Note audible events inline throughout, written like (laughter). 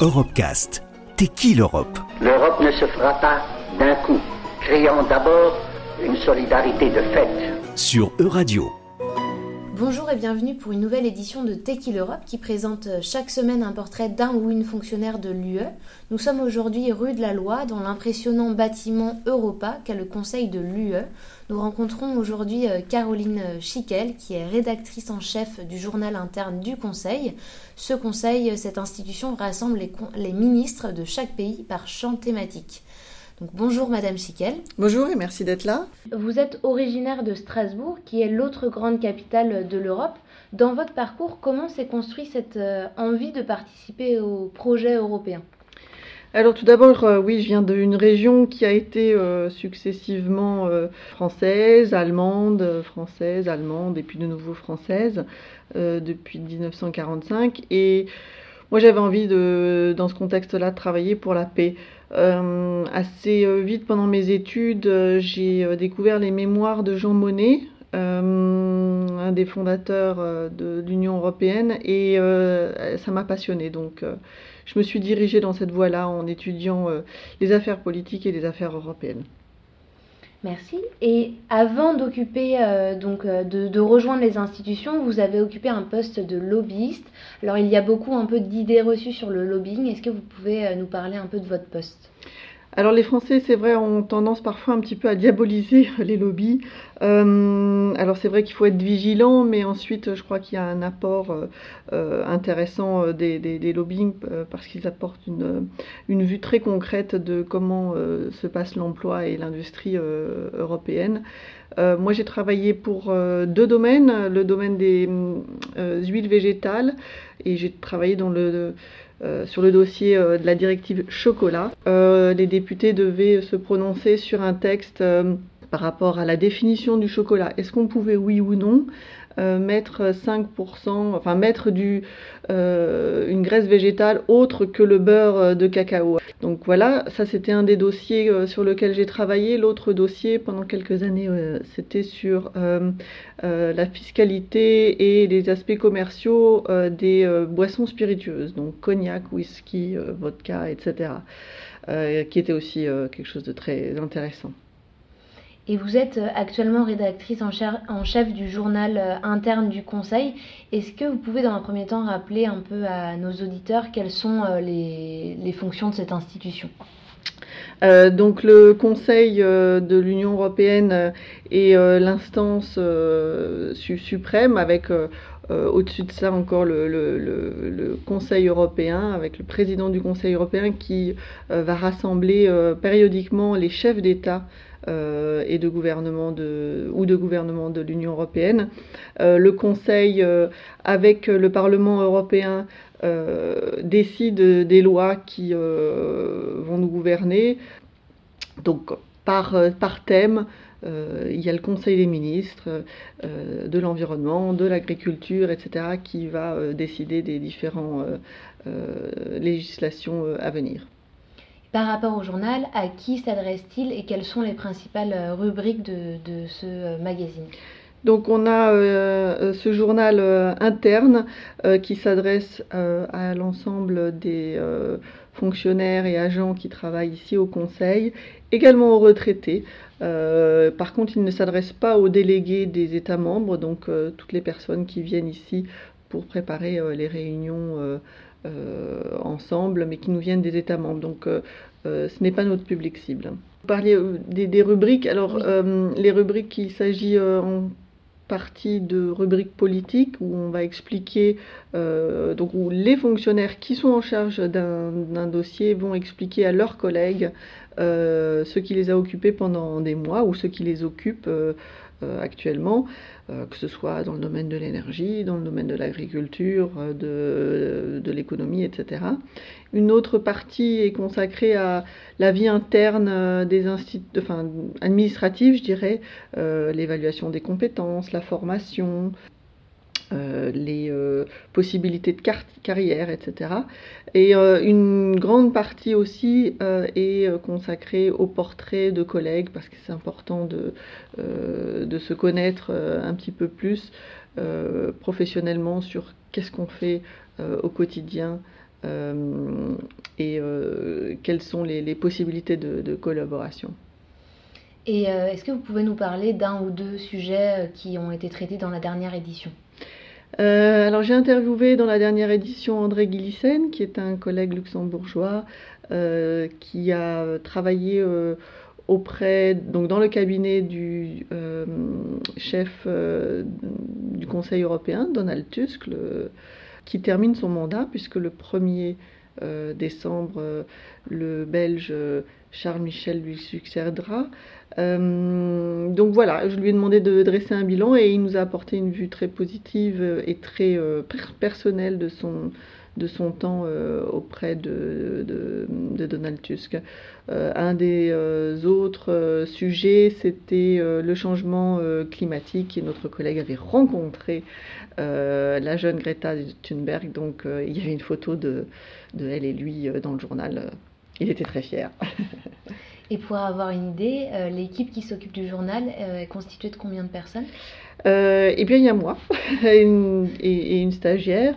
Europecast. T'es qui l'Europe? L'Europe ne se fera pas d'un coup, créant d'abord une solidarité de fait. Sur Euradio. Bonjour et bienvenue pour une nouvelle édition de Tequil Europe qui présente chaque semaine un portrait d'un ou une fonctionnaire de l'UE. Nous sommes aujourd'hui rue de la Loi dans l'impressionnant bâtiment Europa qu'a le Conseil de l'UE. Nous rencontrons aujourd'hui euh, Caroline Schickel qui est rédactrice en chef du journal interne du Conseil. Ce Conseil, cette institution rassemble les ministres de chaque pays par champ thématique bonjour Madame Schickel. Bonjour et merci d'être là. Vous êtes originaire de Strasbourg, qui est l'autre grande capitale de l'Europe. Dans votre parcours, comment s'est construit cette euh, envie de participer au projet européen? Alors tout d'abord, euh, oui, je viens d'une région qui a été euh, successivement française, allemande, française, allemande et puis de nouveau française depuis 1945. Et moi j'avais envie de, dans ce contexte-là, de travailler pour la paix. Euh, assez euh, vite pendant mes études, euh, j'ai découvert les mémoires de Jean Monnet, un des fondateurs de l'Union européenne, et ça m'a passionné. Donc, je me suis dirigée dans cette voie-là en étudiant les affaires politiques et les affaires européennes. Merci. Et avant d'occuper, euh, donc, euh, de, rejoindre les institutions, vous avez occupé un poste de lobbyiste. Alors, il y a beaucoup un peu d'idées reçues sur le lobbying. Est-ce que vous pouvez euh, nous parler un peu de votre poste? Alors les Français, c'est vrai, ont tendance parfois un petit peu à diaboliser les lobbies. Euh, alors c'est vrai qu'il faut être vigilant, mais ensuite je crois qu'il y a un apport euh, euh, intéressant des, des, lobbying parce qu'ils apportent une, une, vue très concrète de comment se passe l'emploi et l'industrie européenne. moi j'ai travaillé pour deux domaines, le domaine des huiles végétales et j'ai travaillé euh, sur le dossier euh, de la directive chocolat. Euh, les députés devaient se prononcer sur un texte par rapport à la définition du chocolat. Est-ce qu'on pouvait, oui ou non, euh, mettre 5%, enfin mettre euh, une graisse végétale autre que le beurre euh, de cacao. Donc voilà, ça c'était un des dossiers sur lequel j'ai travaillé. L'autre dossier pendant quelques années, c'était sur la fiscalité et les aspects commerciaux des boissons spiritueuses, donc cognac, whisky, vodka, etc., qui était aussi quelque chose de très intéressant. Et vous êtes euh, actuellement rédactrice en chef du journal euh, interne du Conseil. Est-ce que vous pouvez dans un premier temps rappeler un peu à nos auditeurs quelles sont euh, les, fonctions de cette institution? Donc le Conseil de l'Union européenne est l'instance suprême avec au-dessus de ça encore le, Conseil européen, avec le président du Conseil européen qui va rassembler périodiquement les chefs d'État et de gouvernement de, ou de gouvernement de l'Union européenne. Euh, le Conseil, euh, avec le Parlement européen, décide des lois qui vont nous gouverner. Donc, par, par thème, il y a le Conseil des ministres de l'environnement, de l'agriculture, etc., qui va décider des différentes législations à venir. Par rapport au journal, à qui s'adresse-t-il et quelles sont les principales euh, rubriques de, ce euh, magazine? Donc on a euh, ce journal interne qui s'adresse à l'ensemble des fonctionnaires et agents qui travaillent ici au Conseil, également aux retraités. par contre, il ne s'adresse pas aux délégués des États membres, donc toutes les personnes qui viennent ici pour préparer les réunions ensemble, mais qui nous viennent des États membres. Donc euh, euh, ce n'est pas notre public cible. Vous parliez des, rubriques. Alors les rubriques, il s'agit en partie de rubriques politiques où on va expliquer, donc où les fonctionnaires qui sont en charge d'un dossier vont expliquer à leurs collègues ce qui les a occupés pendant des mois ou ce qui les occupe actuellement. Euh, que ce soit dans le domaine de l'énergie, dans le domaine de l'agriculture, euh, de, l'économie, etc. Une autre partie est consacrée à la vie interne euh, des instituts, enfin, administrative, je dirais, l'évaluation des compétences, la formation, euh, les euh, possibilités de carrière, etc. Et euh, une grande partie aussi est consacrée au portrait de collègues parce que c'est important de, de se connaître un petit peu plus professionnellement sur qu'est-ce qu'on fait au quotidien et quelles sont les, possibilités de, collaboration. Et est-ce que vous pouvez nous parler d'un ou deux sujets qui ont été traités dans la dernière édition? Alors j'ai interviewé dans la dernière édition André Guilissen, qui est un collègue luxembourgeois qui a travaillé auprès, donc dans le cabinet du euh, chef euh, du Conseil européen, Donald Tusk, qui termine son mandat, puisque le 1er euh, décembre, le Belge Charles Michel lui succédera. donc voilà, je lui ai demandé de dresser un bilan et il nous a apporté une vue très positive et très personnelle de son, de son temps euh, auprès de, Donald Tusk. Euh, un des euh, autres sujets, c'était le changement climatique et notre collègue avait rencontré la jeune Greta Thunberg, donc il y avait une photo de, de elle et lui dans le journal. Il était très fier. (laughs) Et pour avoir une idée, l'équipe qui s'occupe du journal est constituée de combien de personnes euh, Eh bien, il y a moi (laughs) et, une, stagiaire.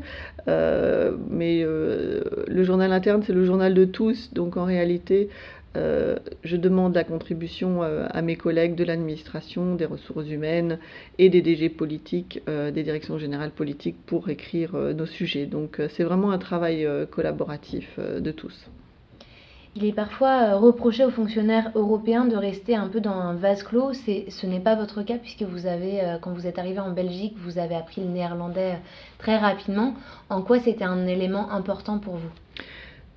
Euh, mais euh, le journal interne, c'est le journal de tous. Donc, en réalité, je demande la contribution à mes collègues de l'administration, des ressources humaines et des DG politiques, des directions générales politiques pour écrire nos sujets. Donc, c'est vraiment un travail collaboratif de tous. Il est parfois euh, reproché aux fonctionnaires européens de rester un peu dans un vase clos. Ce n'est pas votre cas puisque vous avez, euh, quand vous êtes arrivé en Belgique, vous avez appris le néerlandais euh, très rapidement. En quoi c'était un élément important pour vous?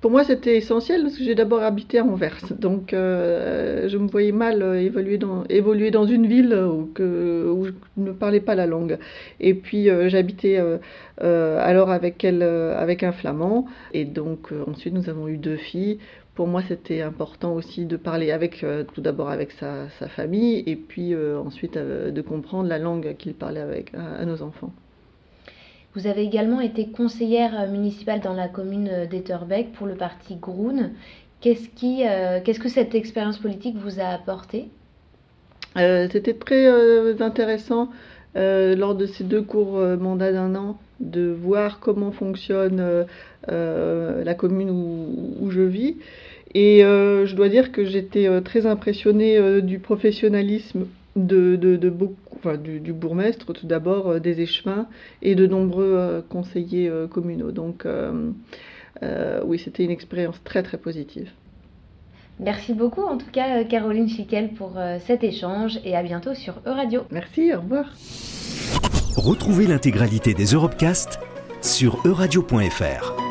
Pour moi, c'était essentiel parce que j'ai d'abord habité à Anvers. Donc, je me voyais mal évoluer, dans, évoluer dans une ville où, je ne parlais pas la langue. Et puis, j'habitais alors avec, un flamand. Et donc, ensuite, nous avons eu deux filles pour moi, c'était important aussi de parler avec, euh, tout d'abord avec sa, famille, et puis euh, ensuite euh, de comprendre la langue qu'il parlait avec à, nos enfants. Vous avez également été conseillère municipale dans la commune d'Etterbeek pour le parti Groen. Qu'est-ce, qui, qu'est-ce que cette expérience politique vous a apporté? C'était très intéressant lors de ces deux courts mandats d'un an de voir comment fonctionne la commune où je vis et euh, je dois dire que j'étais euh, très impressionnée euh, du professionnalisme de, beaucoup, enfin, du, du, bourgmestre, tout d'abord des échevins et de nombreux conseillers communaux. Donc oui, c'était une expérience très très positive. Merci beaucoup en tout cas Caroline Schickel pour cet échange et à bientôt sur Euradio. Merci, au revoir. Retrouvez l'intégralité des Europecast sur euradio.fr.